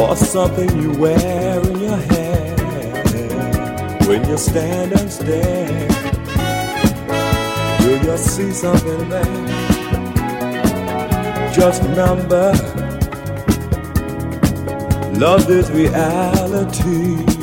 or something you wear in your hair when you stand and stare. Will you see something there? Just remember, love is reality.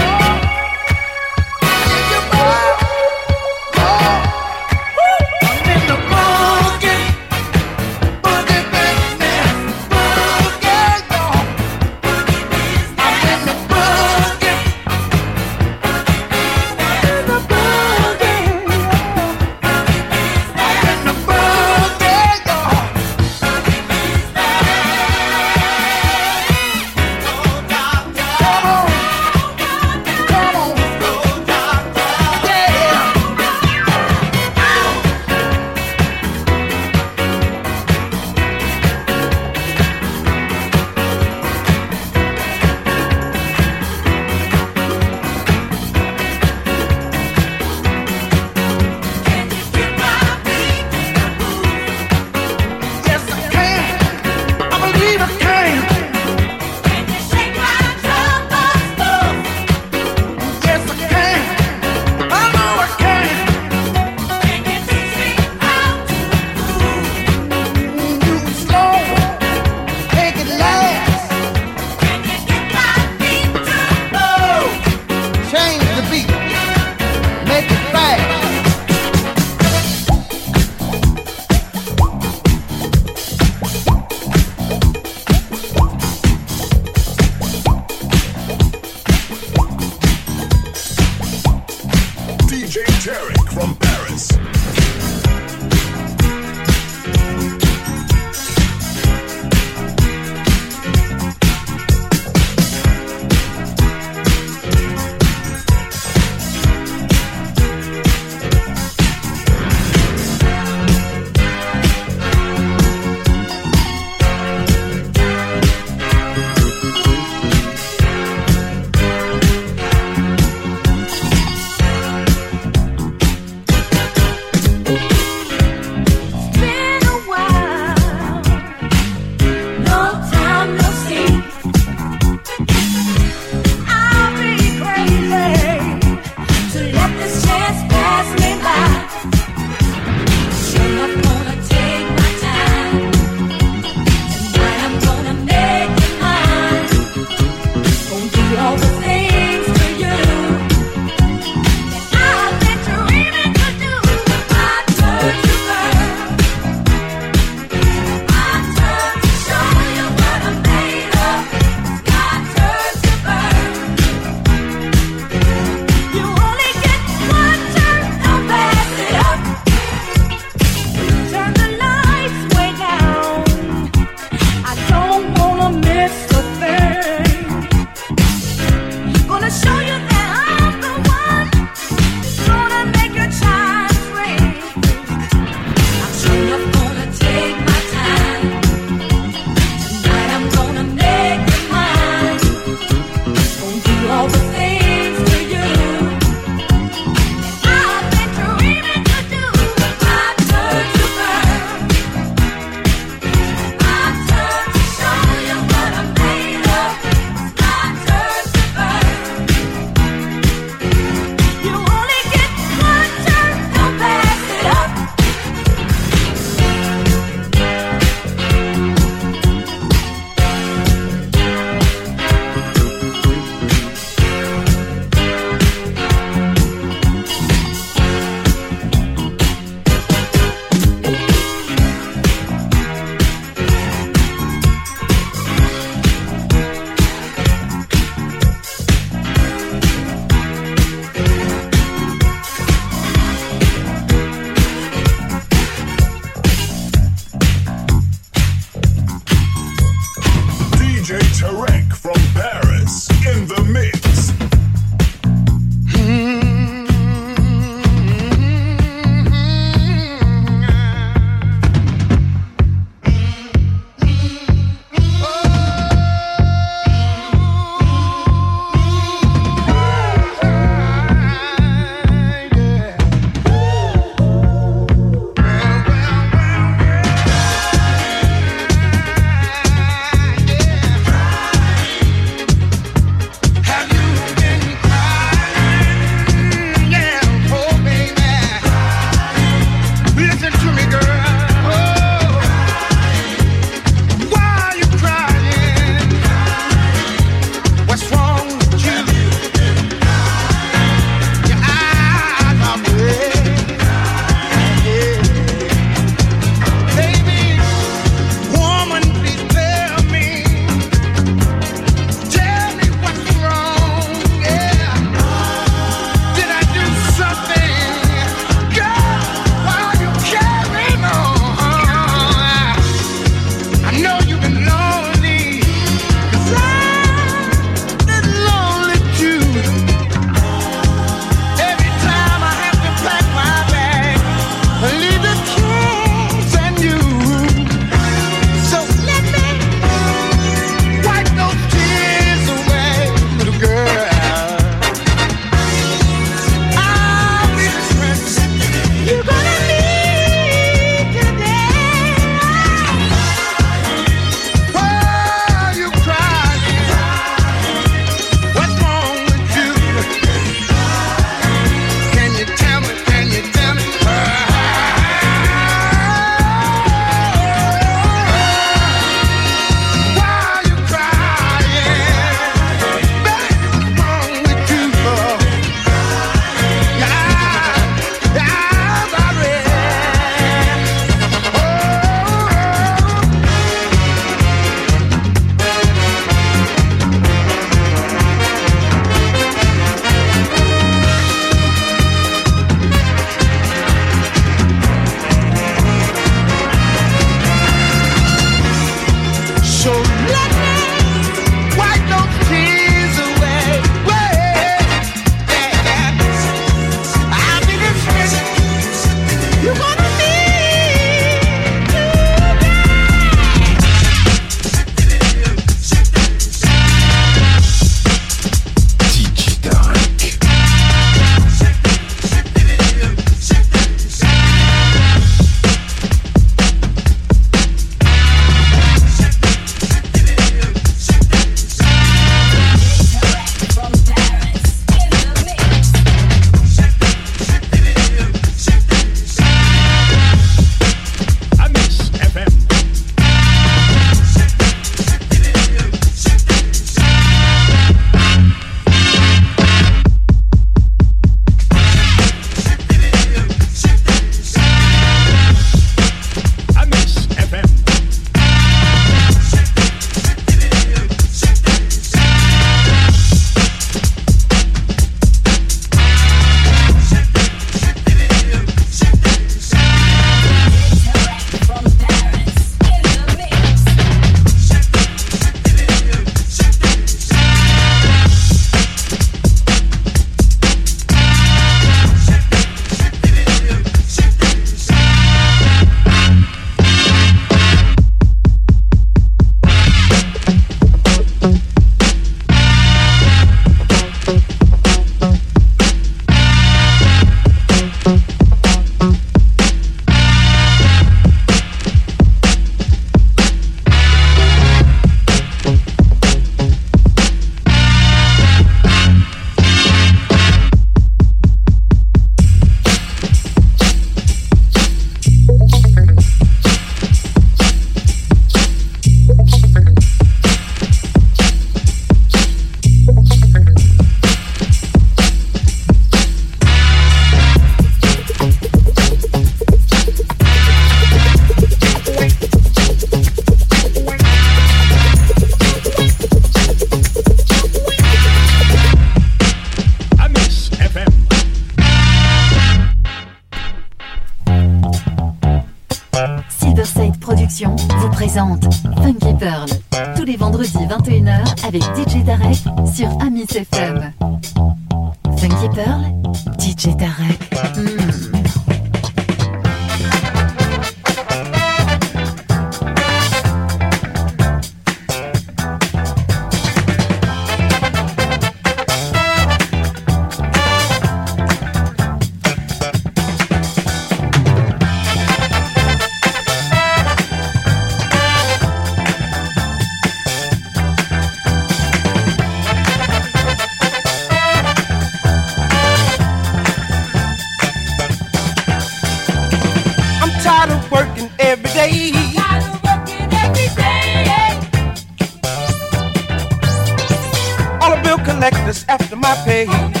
I pay.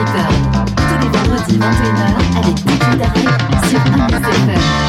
Tous les vendredis 21h avec David Daré sur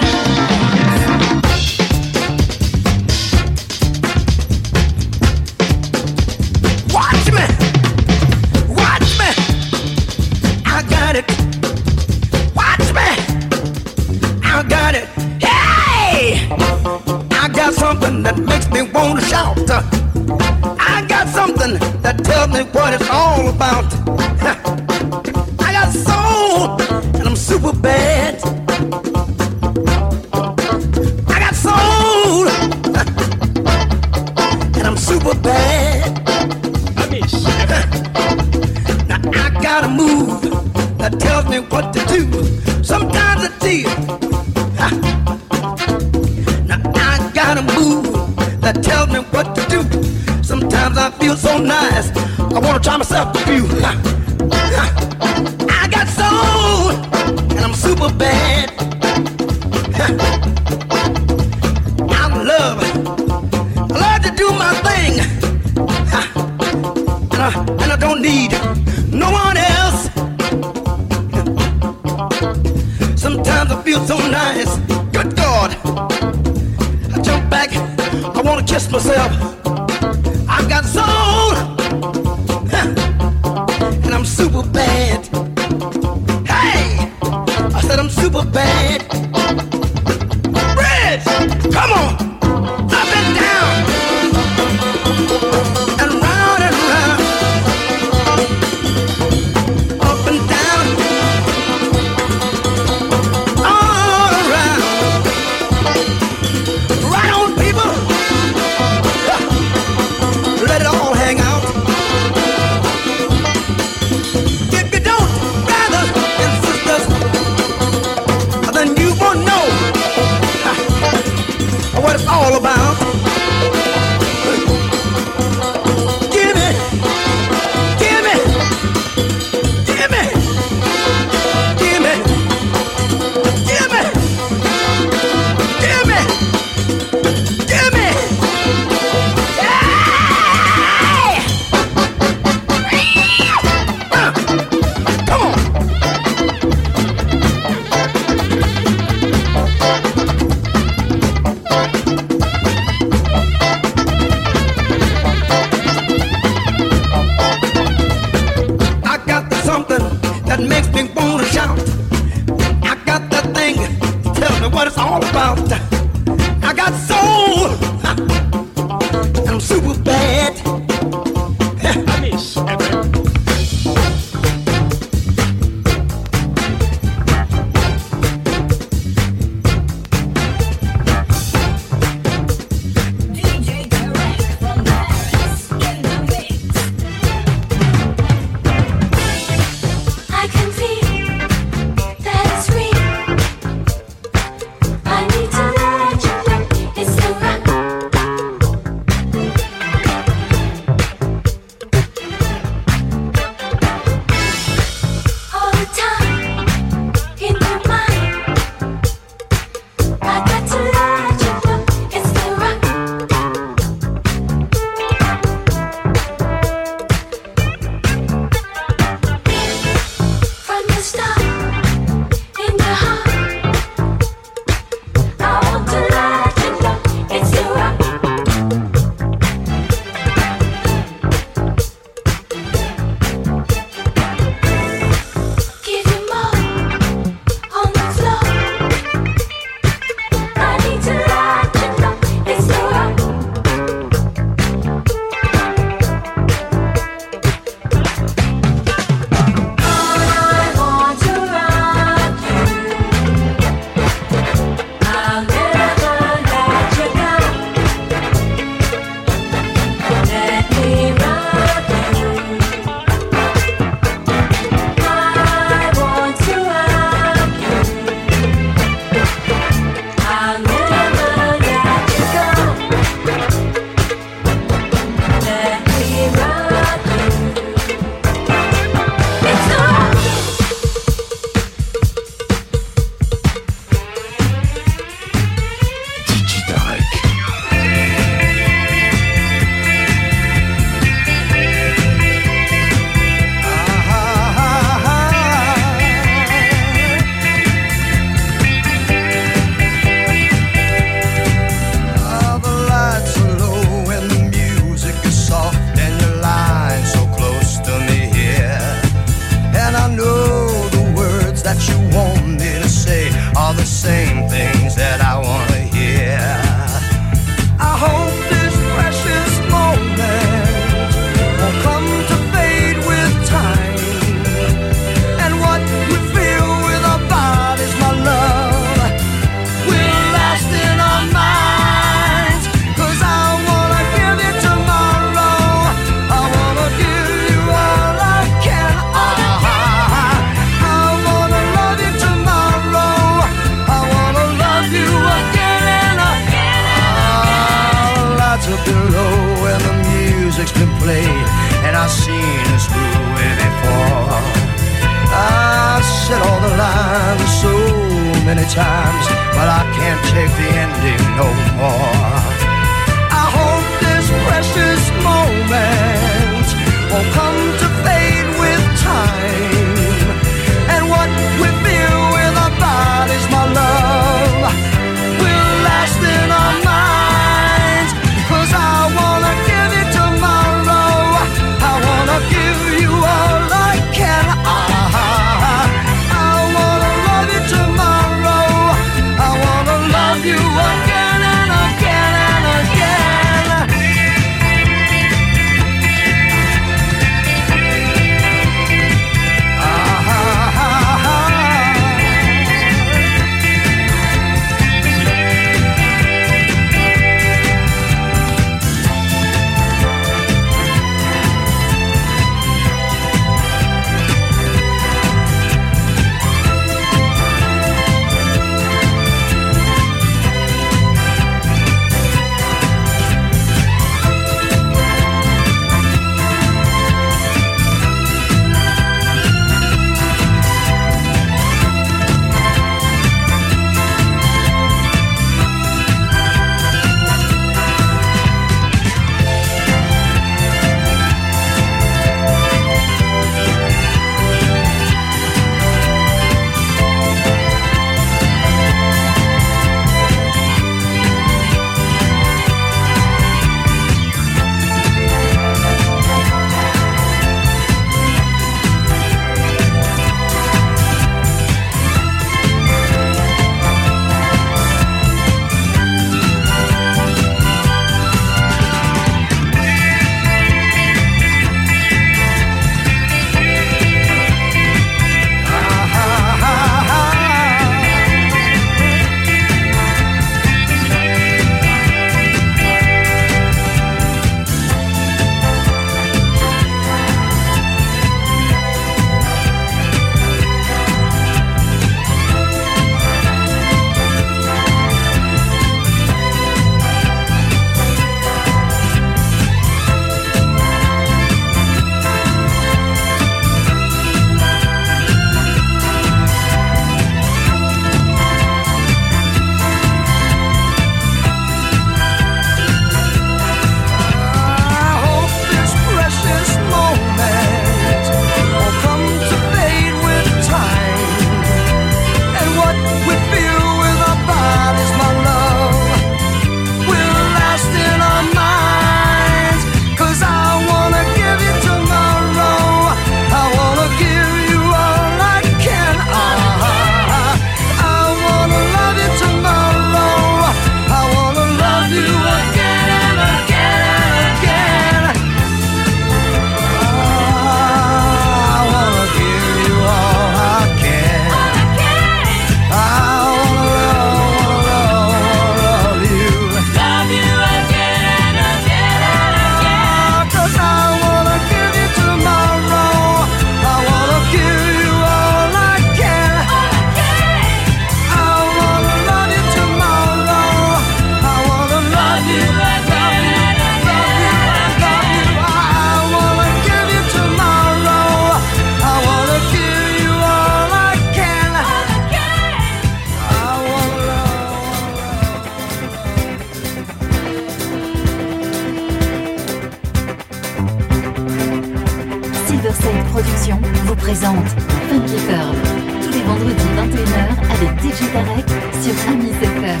Productions vous présente Funky Pearl tous les vendredis 21h avec DJ Tarek sur Amis FM.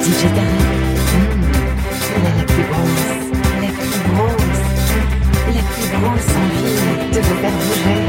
DJ Tarek, mmh, elle a la plus grosse, la plus grosse, la plus grosse envie de vous faire bouger.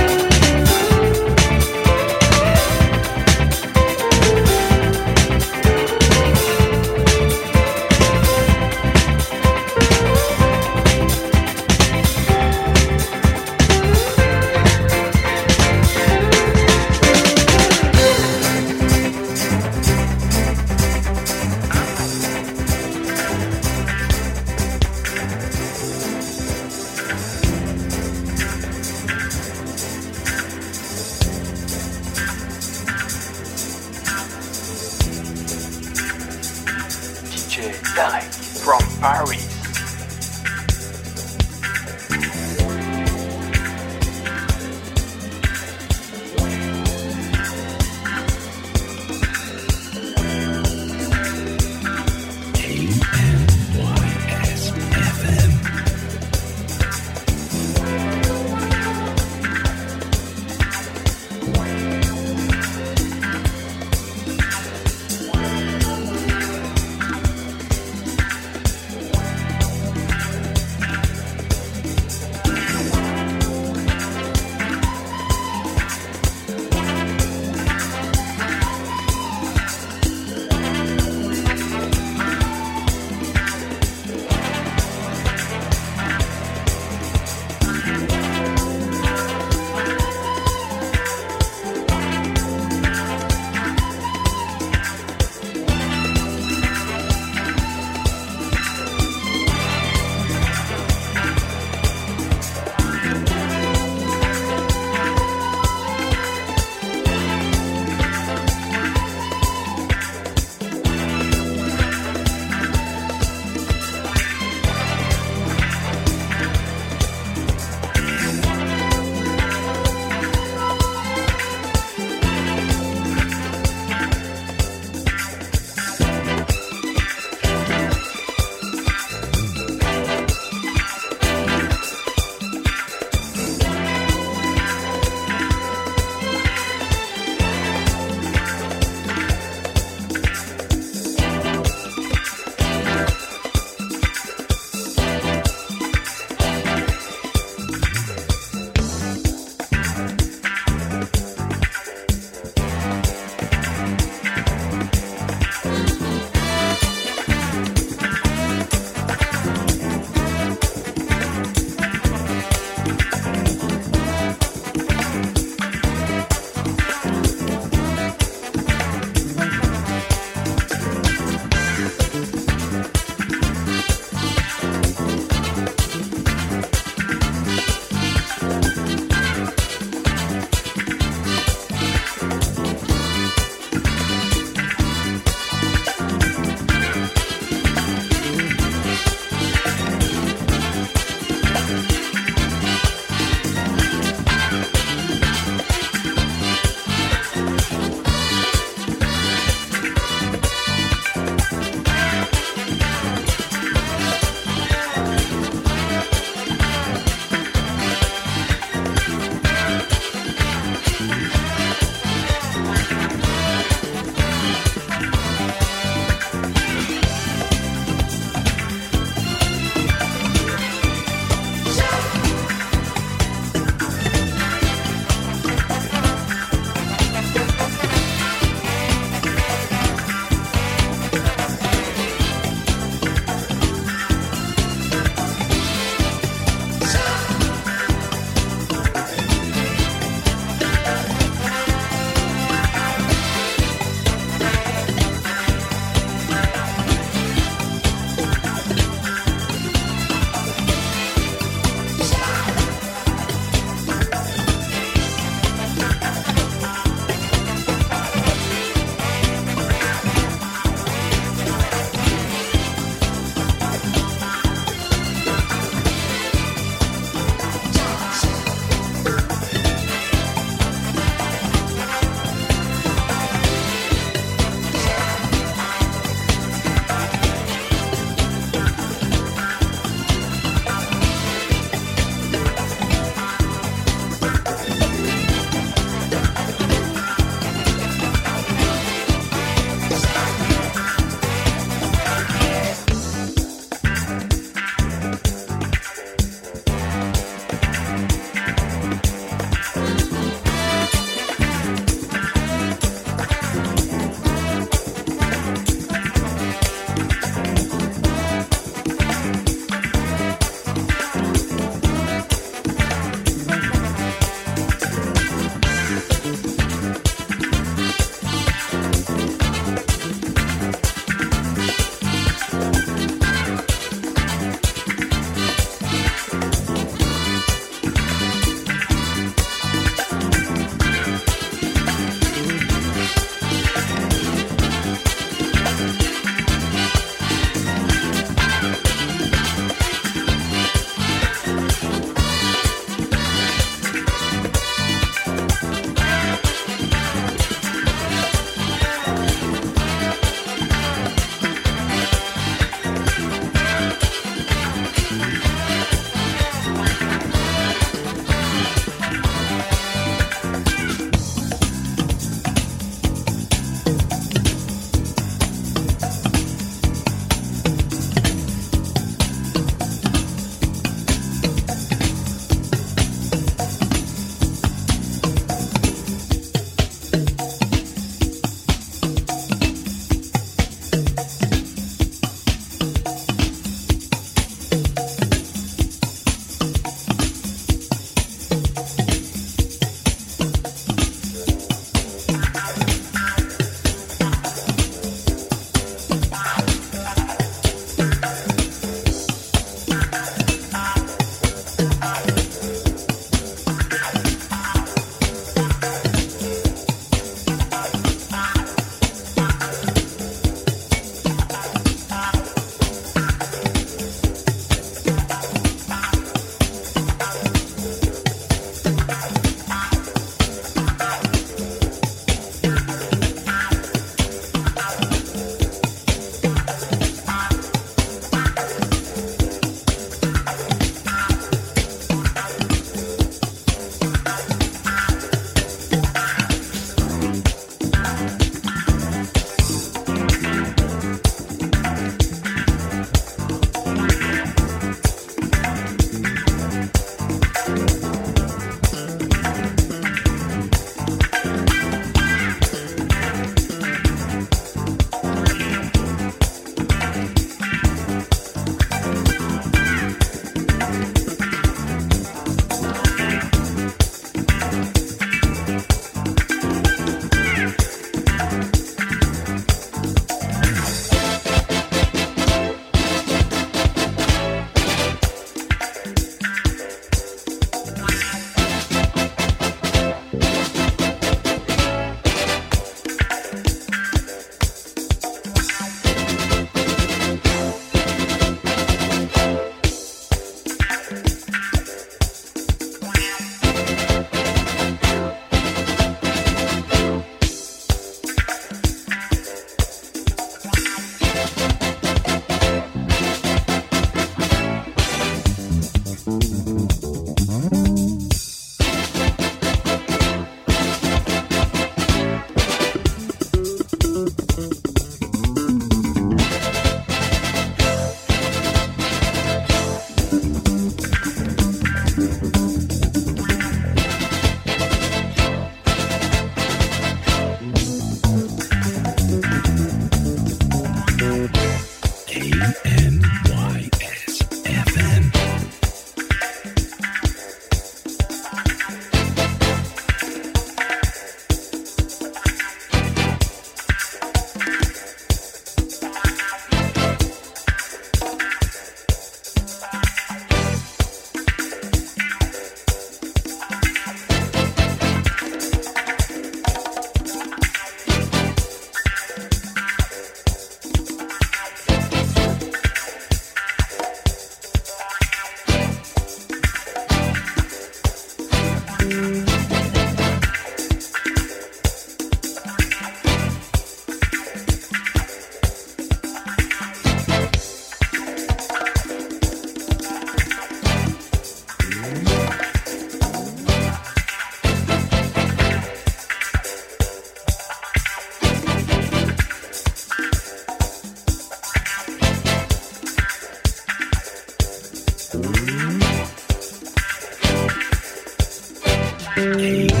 Bye.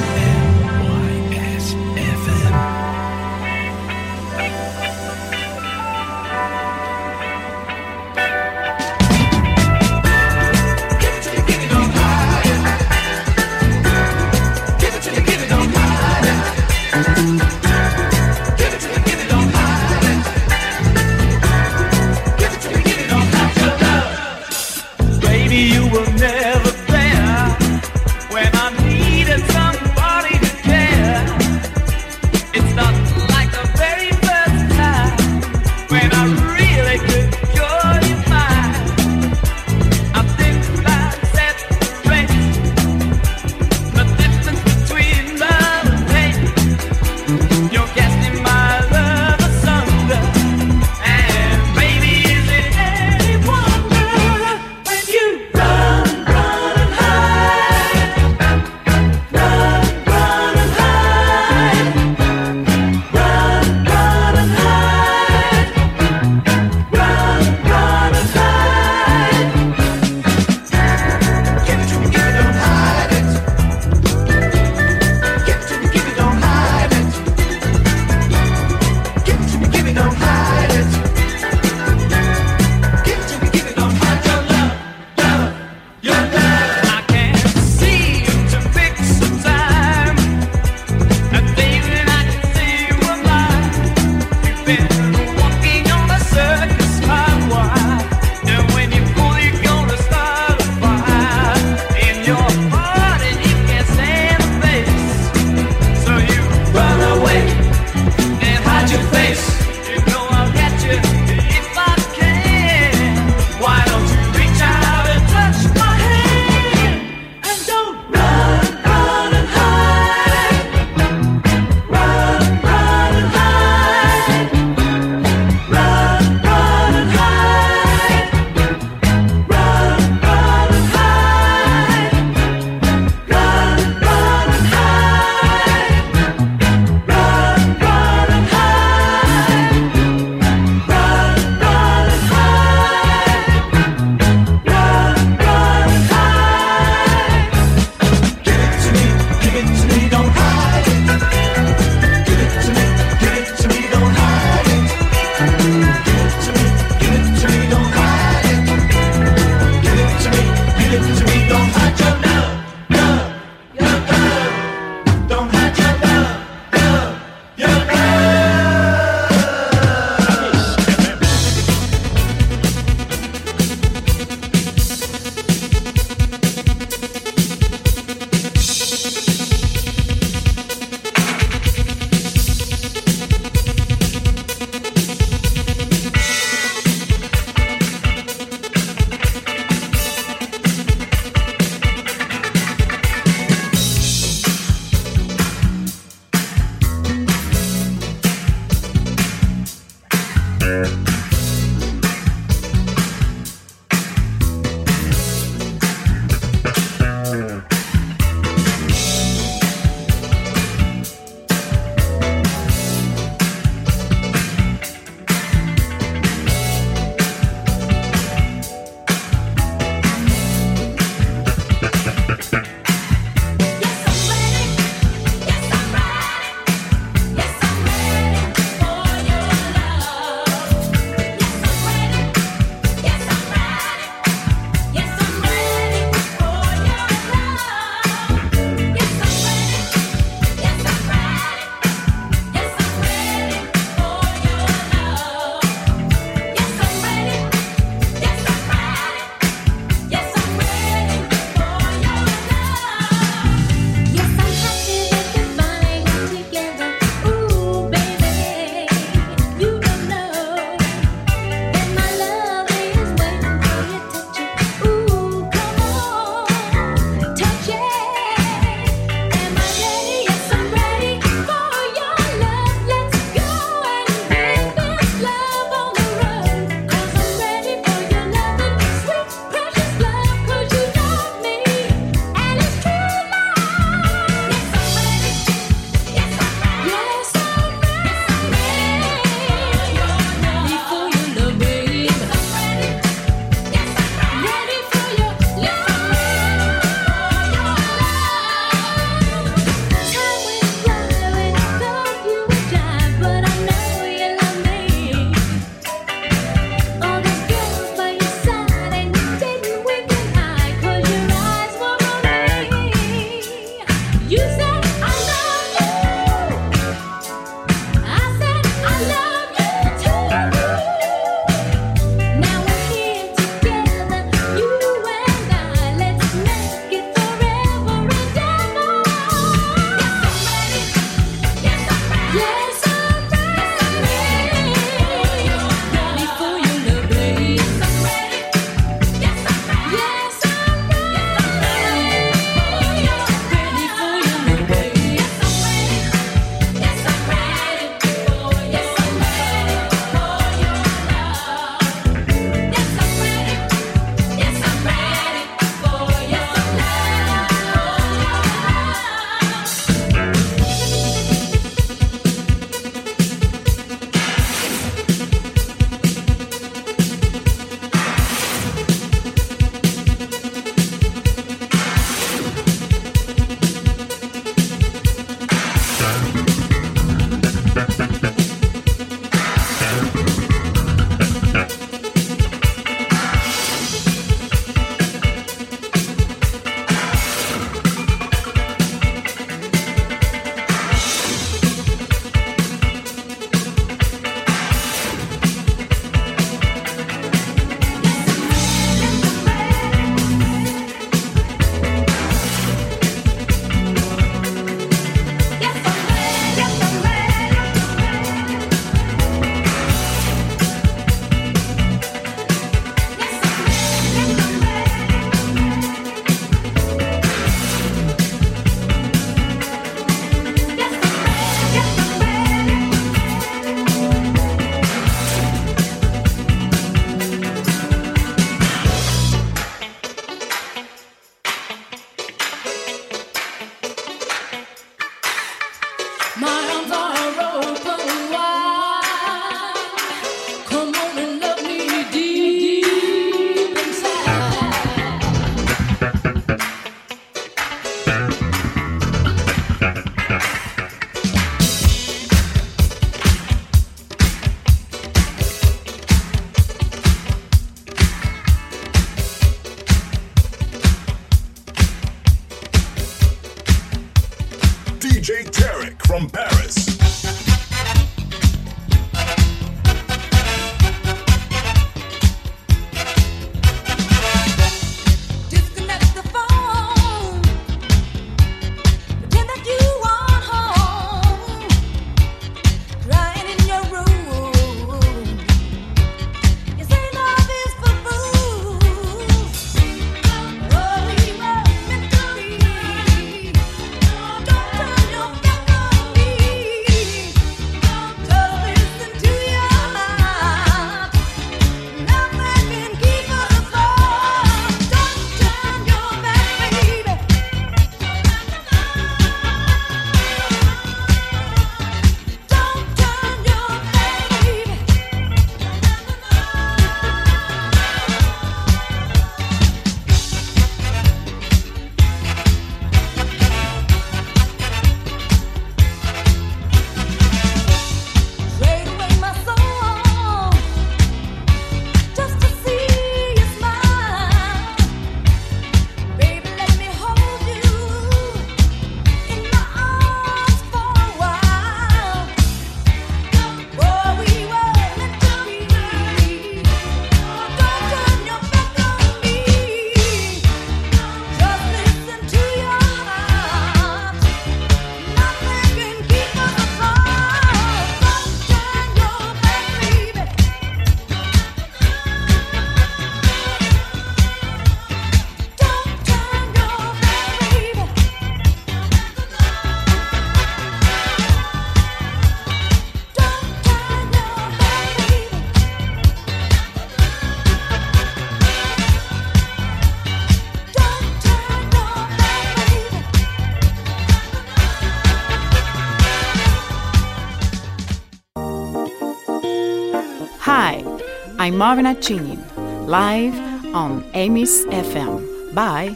I'm Marina Chinin, live on Amis FM. Bye.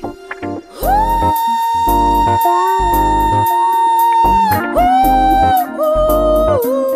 Ooh, ooh, ooh.